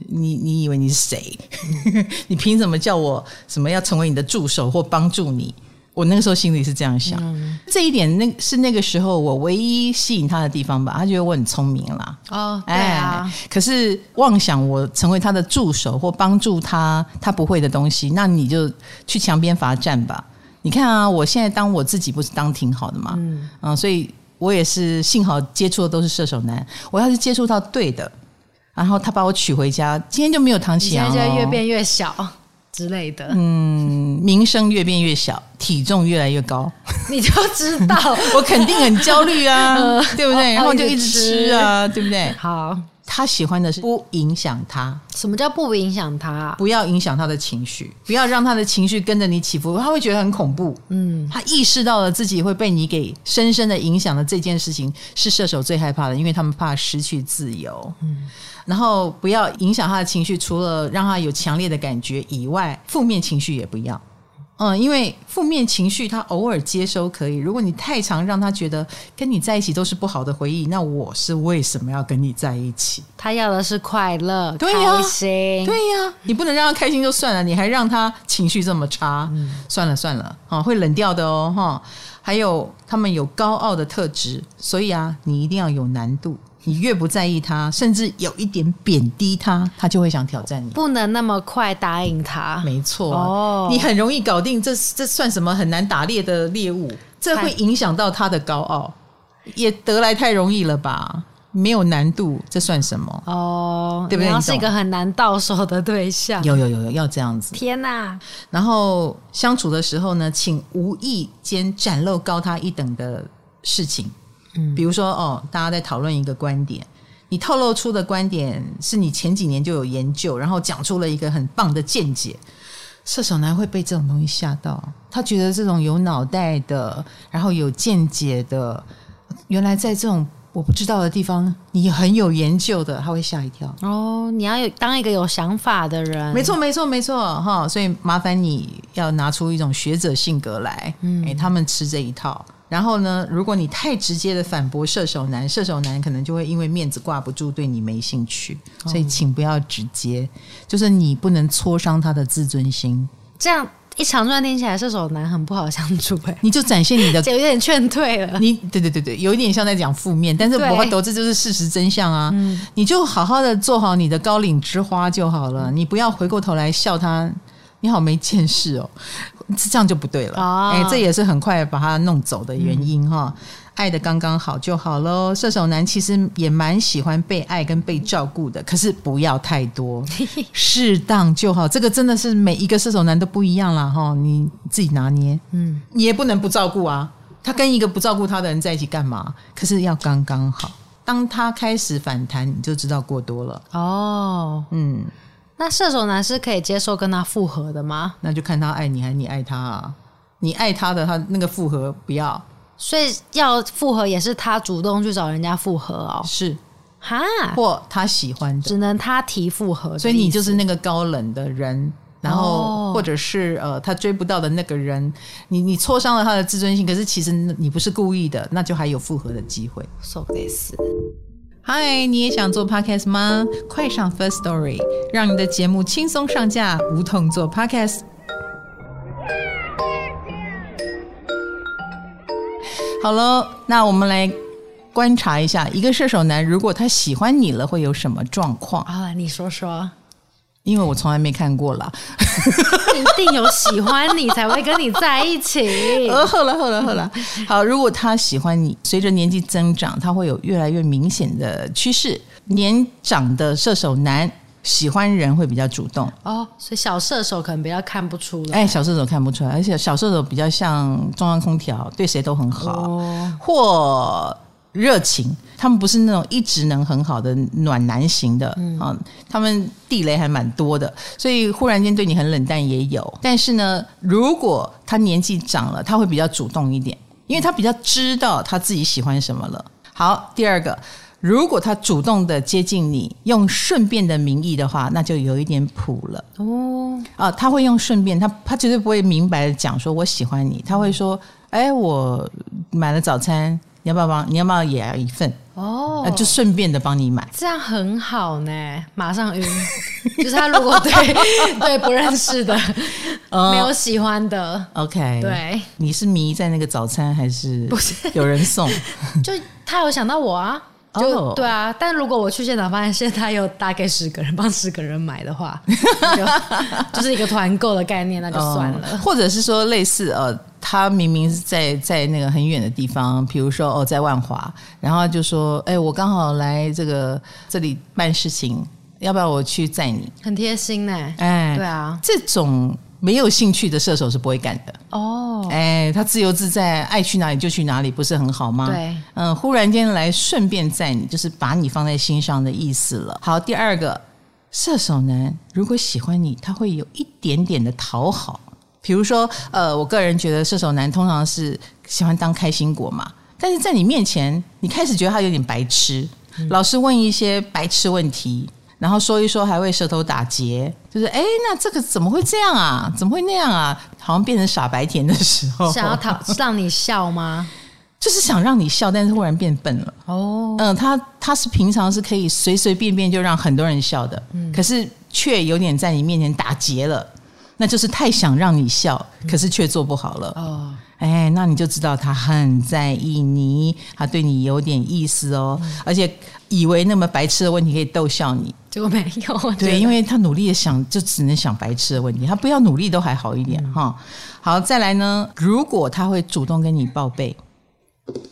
你你以为你是谁？你凭什么叫我什么要成为你的助手或帮助你？我那个时候心里是这样想。嗯、这一点，那是那个时候我唯一吸引他的地方吧。他觉得我很聪明啦。哦，对啊。可是妄想我成为他的助手或帮助他，他不会的东西，那你就去墙边罚站吧。你看啊，我现在当我自己不是当挺好的嘛？嗯，嗯，所以。我也是，幸好接触的都是射手男。我要是接触到对的，然后他把我娶回家，今天就没有唐綺阳了。现在越变越小之类的。嗯，名声越变越小，体重越来越高，你就知道 我肯定很焦虑啊，对不对？然后就一直吃啊，对不对？好。他喜欢的是不影响他。什么叫不影响他啊？不要影响他的情绪，不要让他的情绪跟着你起伏，他会觉得很恐怖。嗯，他意识到了自己会被你给深深的影响的这件事情，是射手最害怕的，因为他们怕失去自由。嗯，然后不要影响他的情绪，除了让他有强烈的感觉以外，负面情绪也不要。嗯，因为负面情绪他偶尔接收可以，如果你太常让他觉得跟你在一起都是不好的回忆，那我是为什么要跟你在一起？他要的是快乐、对呀、开心，对呀，你不能让他开心就算了，你还让他情绪这么差，嗯、算了算了，啊，会冷掉的哦，哈。还有他们有高傲的特质，所以啊，你一定要有难度。你越不在意他，甚至有一点贬低他，他就会想挑战你。不能那么快答应他。没错，哦，你很容易搞定，这这算什么很难打猎的猎物？这会影响到他的高傲，也得来太容易了吧？没有难度，这算什么？哦，对不对？你要是一个很难到手的对象。有有有有，要这样子。天哪！然后相处的时候呢，请无意间展露高他一等的事情。嗯，比如说哦，大家在讨论一个观点，你透露出的观点是你前几年就有研究，然后讲出了一个很棒的见解。射手男会被这种东西吓到，他觉得这种有脑袋的，然后有见解的，原来在这种我不知道的地方，你很有研究的，他会吓一跳。哦，你要有当一个有想法的人，没错，没错，没错，哈，所以麻烦你要拿出一种学者性格来，嗯，诶，他们吃这一套。然后呢，如果你太直接的反驳射手男，射手男可能就会因为面子挂不住，对你没兴趣。所以请不要直接，就是你不能挫伤他的自尊心。这样一长串听起来，射手男很不好相处哎。你就展现你的，有点劝退了。你对对对对，有一点像在讲负面，但是不会导致就是事实真相啊。嗯，你就好好的做好你的高岭之花就好了，你不要回过头来笑他。你好没见识哦，这样就不对了。哎、哦，这也是很快把他弄走的原因哈。嗯、爱的刚刚好就好喽。射手男其实也蛮喜欢被爱跟被照顾的，可是不要太多，适当就好。这个真的是每一个射手男都不一样啦哈，你自己拿捏。嗯，你也不能不照顾啊。他跟一个不照顾他的人在一起干嘛？可是要刚刚好。当他开始反弹，你就知道过多了。哦，嗯。那射手男是可以接受跟他复合的吗？那就看他爱你还是你爱他啊。你爱他的，他那个复合不要，所以要复合也是他主动去找人家复合哦。是哈，或他喜欢的，只能他提复合，所以你就是那个高冷的人。然后，或者是呃，他追不到的那个人，你你挫伤了他的自尊心，可是其实你不是故意的，那就还有复合的机会。So this，嗨，你也想做 Podcast 吗？快上 First Story，让你的节目轻松上架，无痛做 Podcast。好了，那我们来观察一下，一个射手男如果他喜欢你了，会有什么状况啊？你说说。因为我从来没看过啦，一定有喜欢你才会跟你在一起。呃，后来，后来，后来，好，如果他喜欢你，随着年纪增长，他会有越来越明显的趋势。年长的射手男喜欢人会比较主动哦，所以小射手可能比较看不出来。哎，小射手看不出来，而且小射手比较像中央空调，对谁都很好，哦、或。热情，他们不是那种一直能很好的暖男型的，嗯，啊，他们地雷还蛮多的，所以忽然间对你很冷淡也有。但是呢，如果他年纪长了，他会比较主动一点，因为他比较知道他自己喜欢什么了。好，第二个，如果他主动的接近你，用顺便的名义的话，那就有一点谱了哦。啊，他会用顺便，他他绝对不会明白的讲说我喜欢你，他会说，哎，我买了早餐。你要不要帮？你要不要也要一份？哦，就顺便的帮你买，这样很好呢。马上晕，就是他如果对 对不认识的、没有喜欢的，OK，对，你是迷在那个早餐还是不是有人送？就他有想到我啊。就、oh. 对啊，但如果我去现场发现现在他有大概十个人帮十个人买的话，就 就是一个团购的概念，那就算了。Oh. 或者是说类似呃，他明明是在在那个很远的地方，比如说哦在万华，然后就说哎我刚好来这个这里办事情，要不要我去载你？很贴心呢。哎，对啊，这种。没有兴趣的射手是不会干的哦，哎，他自由自在，爱去哪里就去哪里，不是很好吗？对，嗯，忽然间来顺便载你，就是把你放在心上的意思了。好，第二个，射手男如果喜欢你，他会有一点点的讨好，比如说，呃，我个人觉得射手男通常是喜欢当开心果嘛，但是在你面前，你开始觉得他有点白痴，嗯、老是问一些白痴问题。然后说一说，还会舌头打结，就是哎，那这个怎么会这样啊？怎么会那样啊？好像变成傻白甜的时候，想要讨 让你笑吗？就是想让你笑，但是忽然变笨了。哦，嗯，他他是平常是可以随随便便就让很多人笑的，嗯，可是却有点在你面前打结了，那就是太想让你笑，可是却做不好了。哦。哎，那你就知道他很在意你，他对你有点意思哦，嗯、而且以为那么白痴的问题可以逗笑你，结果没有。对，因为他努力的想，就只能想白痴的问题，他不要努力都还好一点哈、嗯。好，再来呢，如果他会主动跟你报备，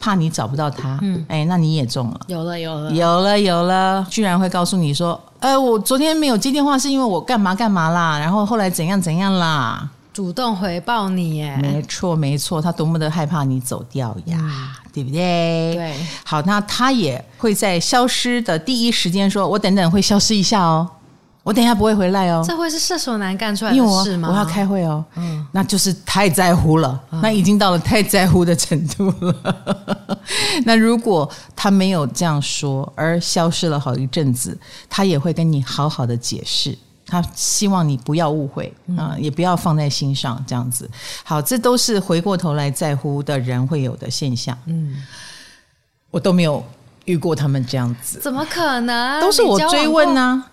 怕你找不到他，嗯，哎，那你也中了，有了，有了，有了，有了，居然会告诉你说，哎，我昨天没有接电话是因为我干嘛干嘛啦，然后后来怎样怎样啦。主动回报你耶，没错没错，他多么的害怕你走掉呀，嗯、对不对？对，好，那他也会在消失的第一时间说：“我等等会消失一下哦，我等一下不会回来哦。”这会是射手男干出来的事吗？我，我要开会哦，嗯，那就是太在乎了，嗯、那已经到了太在乎的程度了。那如果他没有这样说，而消失了好一阵子，他也会跟你好好的解释。他希望你不要误会啊、嗯，也不要放在心上，这样子。好，这都是回过头来在乎的人会有的现象。嗯，我都没有遇过他们这样子，怎么可能？都是我追问呢、啊，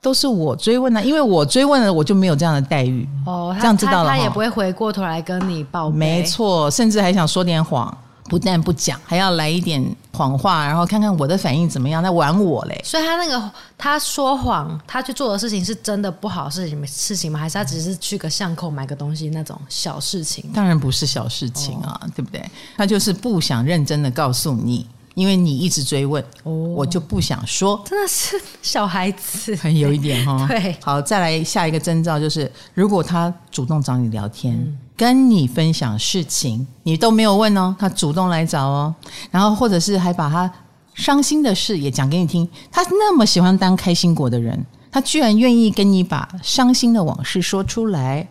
都是我追问呢、啊，因为我追问了，我就没有这样的待遇。哦，这样知道了，他也不会回过头来跟你报备。没错，甚至还想说点谎。不但不讲，还要来一点谎话，然后看看我的反应怎么样，在玩我嘞。所以他那个他说谎，他去做的事情是真的不好的事情事情吗？还是他只是去个巷口买个东西那种小事情？当然不是小事情啊，哦、对不对？他就是不想认真的告诉你，因为你一直追问，哦、我就不想说。真的是小孩子，很有一点哈、哦。对，好，再来下一个征兆就是，如果他主动找你聊天。嗯跟你分享事情，你都没有问哦，他主动来找哦，然后或者是还把他伤心的事也讲给你听。他那么喜欢当开心果的人，他居然愿意跟你把伤心的往事说出来，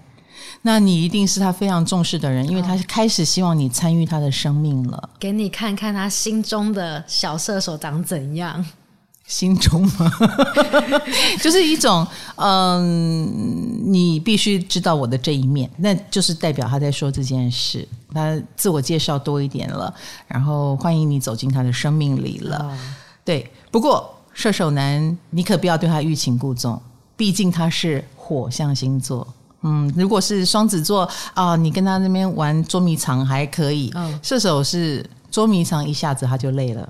那你一定是他非常重视的人，因为他开始希望你参与他的生命了，给你看看他心中的小射手长怎样。心中吗？就是一种，嗯，你必须知道我的这一面，那就是代表他在说这件事，他自我介绍多一点了，然后欢迎你走进他的生命里了。哦、对，不过射手男，你可不要对他欲擒故纵，毕竟他是火象星座。嗯，如果是双子座啊，你跟他那边玩捉迷藏还可以，哦、射手是捉迷藏一下子他就累了。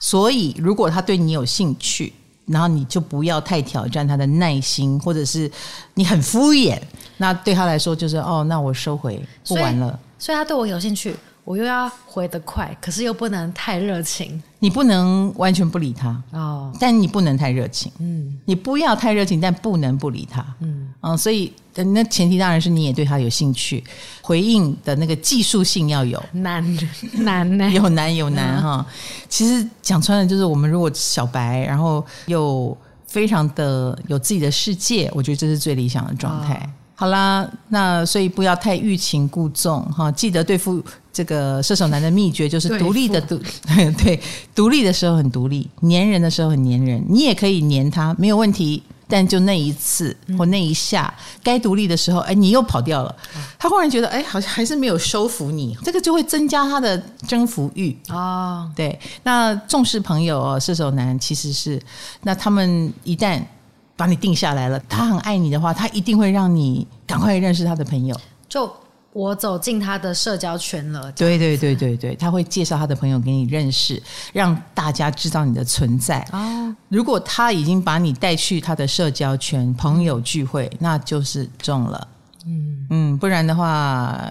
所以，如果他对你有兴趣，然后你就不要太挑战他的耐心，或者是你很敷衍，那对他来说就是哦，那我收回不玩了。所以，所以他对我有兴趣。我又要回得快，可是又不能太热情。你不能完全不理他哦，但你不能太热情。嗯，你不要太热情，但不能不理他。嗯，嗯，所以那前提当然是你也对他有兴趣，回应的那个技术性要有。难难呢？有难有难哈。其实讲穿了，就是我们如果小白，然后又非常的有自己的世界，我觉得这是最理想的状态。哦好啦，那所以不要太欲擒故纵哈。记得对付这个射手男的秘诀就是独立的独，对，独立的时候很独立，粘人的时候很粘人。你也可以粘他，没有问题。但就那一次或那一下，该独立的时候，哎，你又跑掉了。他忽然觉得，哎，好像还是没有收服你，这个就会增加他的征服欲哦。对，那重视朋友哦，射手男其实是，那他们一旦。把你定下来了，他很爱你的话，他一定会让你赶快认识他的朋友。就我走进他的社交圈了，对对对对对，他会介绍他的朋友给你认识，让大家知道你的存在。哦，如果他已经把你带去他的社交圈、朋友聚会，那就是中了。嗯嗯，不然的话，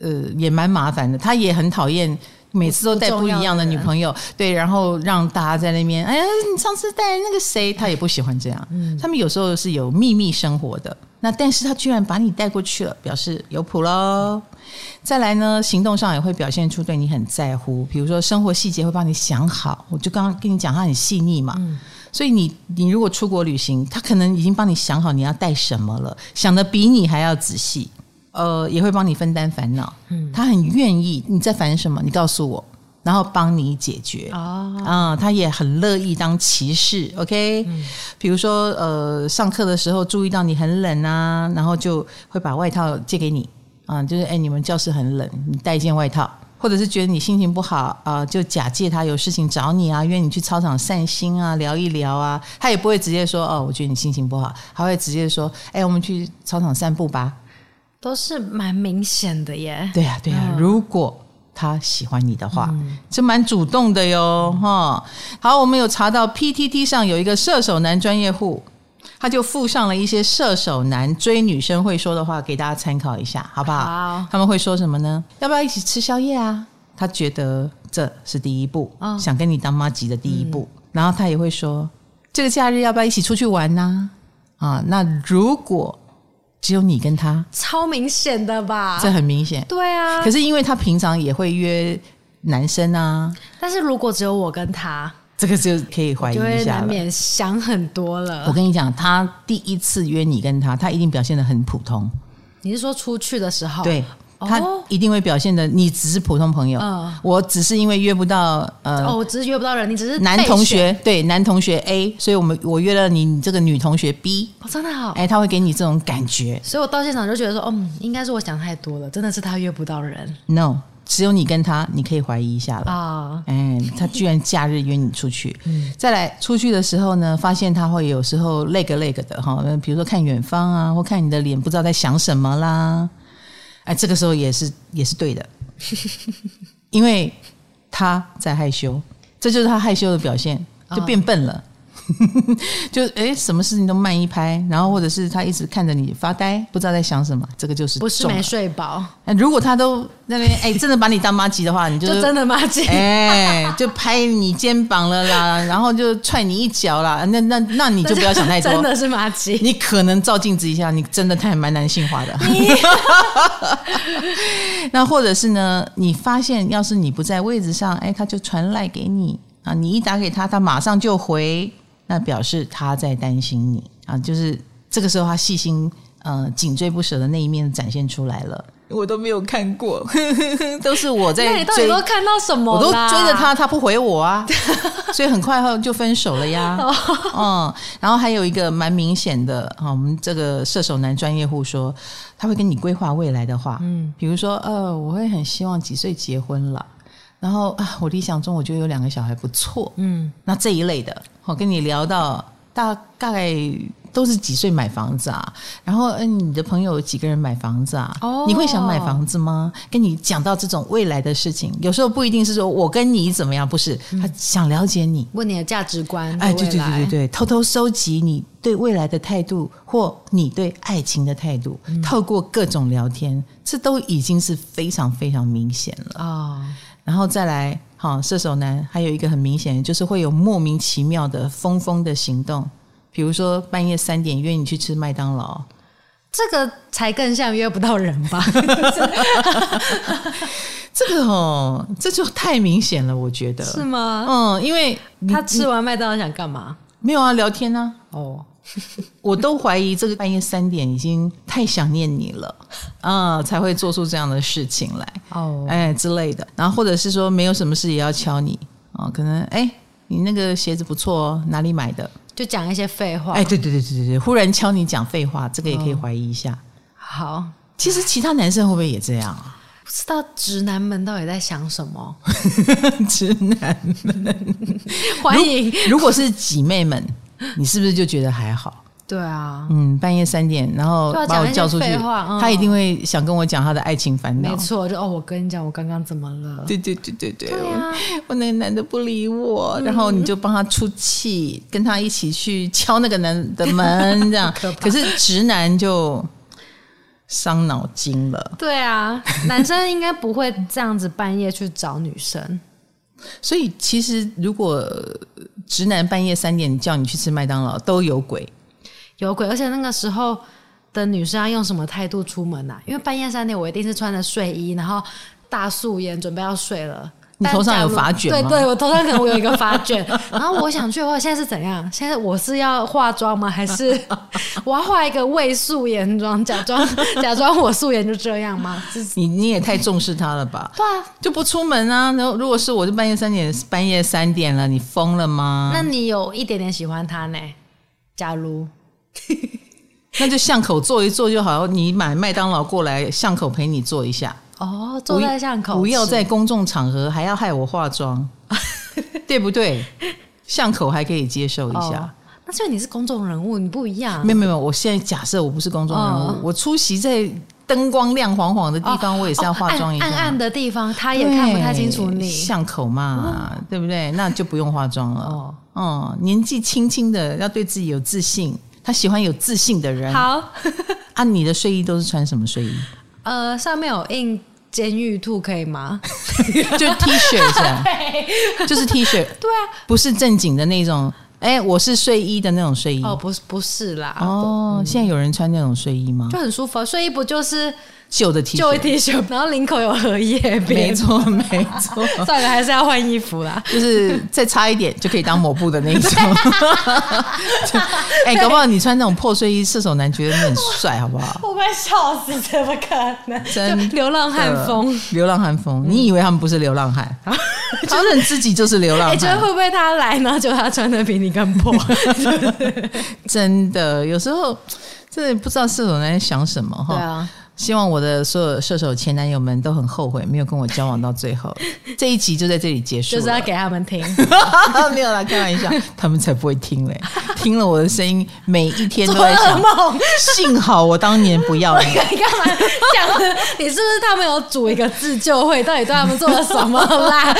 呃，也蛮麻烦的。他也很讨厌。每次都带不一样的女朋友，对，然后让大家在那边，哎呀，你上次带那个谁，他也不喜欢这样。嗯，他们有时候是有秘密生活的，那但是他居然把你带过去了，表示有谱喽。再来呢，行动上也会表现出对你很在乎，比如说生活细节会帮你想好。我就刚刚跟你讲，他很细腻嘛，嗯，所以你你如果出国旅行，他可能已经帮你想好你要带什么了，想的比你还要仔细。呃，也会帮你分担烦恼。嗯，他很愿意你在烦什么，你告诉我，然后帮你解决。哦，啊、呃，他也很乐意当骑士。OK，嗯，比如说呃，上课的时候注意到你很冷啊，然后就会把外套借给你。啊、呃，就是哎，你们教室很冷，你带一件外套。或者是觉得你心情不好啊、呃，就假借他有事情找你啊，约你去操场散心啊，聊一聊啊。他也不会直接说哦，我觉得你心情不好，他会直接说，哎，我们去操场散步吧。都是蛮明显的耶。对呀、啊，对呀、啊。嗯、如果他喜欢你的话，这蛮、嗯、主动的哟，哈、嗯。好，我们有查到 PTT 上有一个射手男专业户，他就附上了一些射手男追女生会说的话，给大家参考一下，好不好？好。他们会说什么呢？要不要一起吃宵夜啊？他觉得这是第一步，哦、想跟你当妈吉的第一步。嗯、然后他也会说，这个假日要不要一起出去玩呢、啊？啊，那如果。只有你跟他，超明显的吧？这很明显。对啊，可是因为他平常也会约男生啊。但是如果只有我跟他，这个就可以怀疑一下了。难免想很多了。我跟你讲，他第一次约你跟他，他一定表现的很普通。你是说出去的时候？对。他一定会表现的，你只是普通朋友，嗯，我只是因为约不到，呃，哦，我只是约不到人，你只是男同学，对，男同学 A，所以我们我约了你，你这个女同学 B，哦，真的好，哎，他会给你这种感觉，所以我到现场就觉得说，嗯，应该是我想太多了，真的是他约不到人，No，只有你跟他，你可以怀疑一下了。啊，哎，他居然假日约你出去，嗯，再来出去的时候呢，发现他会有时候累个累个的哈，比如说看远方啊，或看你的脸，不知道在想什么啦。哎，这个时候也是也是对的，因为他在害羞，这就是他害羞的表现，就变笨了。哦 就哎，什么事情都慢一拍，然后或者是他一直看着你发呆，不知道在想什么，这个就是不是没睡饱。如果他都那边哎，真的把你当妈鸡的话，你就，就真的妈鸡，哎，就拍你肩膀了啦，然后就踹你一脚啦，那那那你就不要想太多，真的是妈鸡。你可能照镜子一下，你真的太蛮男性化的。那或者是呢，你发现要是你不在位置上，哎，他就传赖给你啊，你一打给他，他马上就回。那表示他在担心你啊，就是这个时候他细心呃紧追不舍的那一面展现出来了。我都没有看过，都是我在追。那你到底都看到什么？我都追着他，他不回我啊，所以很快后就分手了呀。嗯，然后还有一个蛮明显的啊，我们这个射手男专业户说，他会跟你规划未来的话，嗯，比如说呃，我会很希望几岁结婚了，然后啊，我理想中我觉得有两个小孩不错，嗯，那这一类的，我跟你聊到大概。都是几岁买房子啊？然后，嗯，你的朋友有几个人买房子啊？Oh. 你会想买房子吗？跟你讲到这种未来的事情，有时候不一定是说我跟你怎么样，不是他想了解你，问你的价值观。哎，对对对对对，偷偷收集你对未来的态度或你对爱情的态度，嗯、透过各种聊天，这都已经是非常非常明显了啊。Oh. 然后再来，哈，射手男还有一个很明显的，就是会有莫名其妙的疯疯的行动。比如说半夜三点约你去吃麦当劳，这个才更像约不到人吧？这个哦，这就太明显了，我觉得是吗？嗯，因为他吃完麦当劳想干嘛？没有啊，聊天啊。哦，我都怀疑这个半夜三点已经太想念你了啊，才会做出这样的事情来哦，哎之类的。然后或者是说没有什么事也要敲你啊，可能哎你那个鞋子不错哦，哪里买的？就讲一些废话，哎，对对对对对对，忽然敲你讲废话，这个也可以怀疑一下。好，其实其他男生会不会也这样啊？不知道直男们到底在想什么？直男们，欢迎。如果是姐妹们，你是不是就觉得还好？对啊，嗯，半夜三点，然后把我叫出去，嗯、他一定会想跟我讲他的爱情烦恼。没错，就哦，我跟你讲，我刚刚怎么了？对对对对对，对啊、我那个男的不理我，然后你就帮他出气，嗯、跟他一起去敲那个男的门，这样。可，可是直男就伤脑筋了。对啊，男生应该不会这样子半夜去找女生。所以其实如果直男半夜三点叫你去吃麦当劳，都有鬼。有鬼，而且那个时候的女生要用什么态度出门啊？因为半夜三点，我一定是穿着睡衣，然后大素颜，准备要睡了。你头上有发卷吗？对对，我头上可能我有一个发卷。然后我想去的话，现在是怎样？现在我是要化妆吗？还是 我要画一个伪素颜妆，假装假装我素颜就这样吗？你你也太重视他了吧？对啊，就不出门啊。然后如果是我，就半夜三点，半夜三点了，你疯了吗？那你有一点点喜欢他呢？假如。那就巷口坐一坐就好。你买麦当劳过来，巷口陪你坐一下。哦，坐在巷口，不要在公众场合还要害我化妆，对不对？巷口还可以接受一下。哦、那所以你是公众人物，你不一样。没有没有，我现在假设我不是公众人物，哦、我出席在灯光亮晃晃的地方，哦、我也是要化妆一下。暗暗的地方，他也看不太清楚你。巷口嘛，哦、对不对？那就不用化妆了。哦，哦，年纪轻轻的，要对自己有自信。他喜欢有自信的人。好，啊，你的睡衣都是穿什么睡衣？呃，上面有印监狱兔，可以吗？就 T 恤是吧？就是 T 恤。对啊，不是正经的那种。哎，我是睡衣的那种睡衣。哦，不是，不是啦。哦，现在有人穿那种睡衣吗？就很舒服。睡衣不就是？旧的 T 恤，旧 T 恤，然后领口有荷叶边，没错没错。算了，还是要换衣服啦，就是再差一点就可以当抹布的那种。哎，搞不好你穿那种破睡衣，射手男觉得你很帅，好不好？我快笑死，怎么可能？真流浪汉风，流浪汉风。你以为他们不是流浪汉？他们自己就是流浪汉。觉得会不会他来呢？就他穿的比你更破？真的，有时候真的不知道射手男在想什么哈。对啊。希望我的所有射手前男友们都很后悔没有跟我交往到最后。这一集就在这里结束，就是要给他们听，没有啦，开玩笑，他们才不会听嘞。听了我的声音，每一天都在想，幸好我当年不要你。你干嘛讲？你是不是他们有组一个自救会？到底对他们做了什么啦？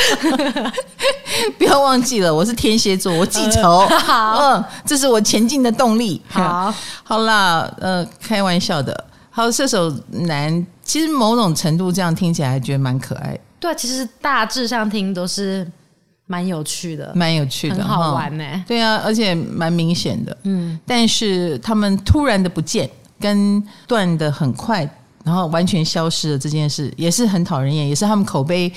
不要忘记了，我是天蝎座，我记仇。呃、好，嗯，这是我前进的动力。好，好啦，呃，开玩笑的。好，射手男其实某种程度这样听起来还觉得蛮可爱。对，其实大致上听都是蛮有趣的，蛮有趣的，很好玩呢。对啊，而且蛮明显的。嗯，但是他们突然的不见，跟断的很快，然后完全消失了这件事，也是很讨人厌，也是他们口碑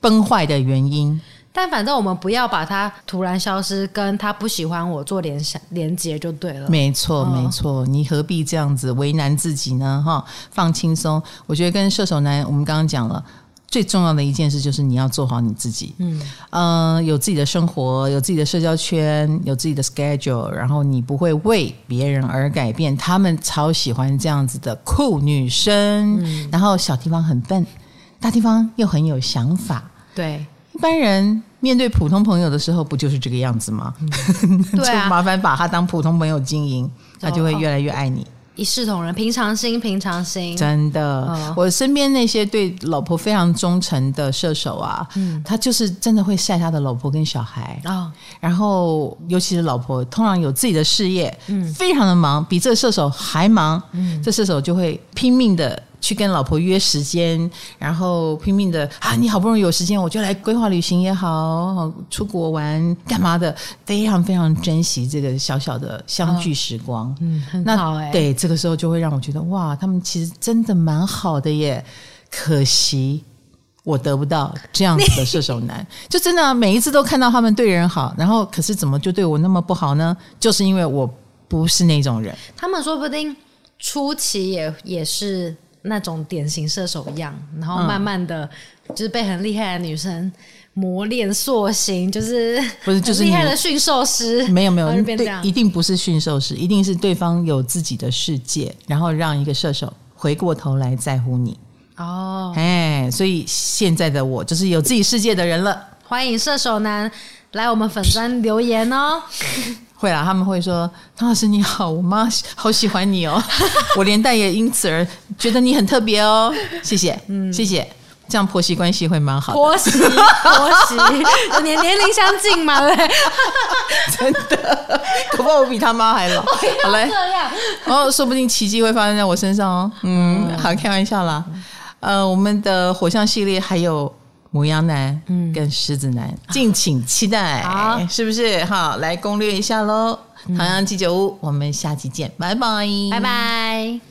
崩坏的原因。但反正我们不要把他突然消失跟他不喜欢我做联想连接就对了。没错，没错，你何必这样子为难自己呢？哈，放轻松。我觉得跟射手男，我们刚刚讲了。最重要的一件事就是你要做好你自己，嗯，呃，有自己的生活，有自己的社交圈，有自己的 schedule，然后你不会为别人而改变。他们超喜欢这样子的酷女生，嗯，然后小地方很笨，大地方又很有想法。对，一般人面对普通朋友的时候，不就是这个样子吗？嗯，对麻烦把他当普通朋友经营，他就会越来越爱你。一视同仁，平常心，平常心。真的，哦、我身边那些对老婆非常忠诚的射手啊，嗯，他就是真的会晒他的老婆跟小孩啊。哦、然后，尤其是老婆，通常有自己的事业，嗯，非常的忙，比这个射手还忙。嗯，这射手就会拼命的。去跟老婆约时间，然后拼命的啊！你好不容易有时间，我就来规划旅行也好，出国玩干嘛的，非常非常珍惜这个小小的相聚时光。哦、嗯，很好哎。对，这个时候就会让我觉得哇，他们其实真的蛮好的耶。可惜我得不到这样子的射手男，就真的每一次都看到他们对人好，然后可是怎么就对我那么不好呢？就是因为我不是那种人。他们说不定初期也也是。那种典型射手样，然后慢慢的就是被很厉害的女生磨练塑形，就是不是 就是厉害的驯兽师？没有没有，对，一定不是驯兽师，一定是对方有自己的世界，然后让一个射手回过头来在乎你。哦，哎，所以现在的我就是有自己世界的人了。欢迎射手男来我们粉专留言哦。会啦，他们会说：“唐老师你好，我妈 好喜欢你哦，我连带也因此而觉得你很特别哦，谢谢，嗯，谢谢，这样婆媳关系会蛮好的。婆媳婆媳，年年龄相近嘛，对，真的，恐怕我比他妈还老。好嘞，这样，哦，说不定奇迹会发生在我身上哦。嗯，好，开玩笑啦。呃，我们的火象系列还有。牡羊男跟狮子男，嗯、敬请期待，好是不是？好，来攻略一下喽。唐阳鸡酒屋，我们下期见，拜拜，拜拜。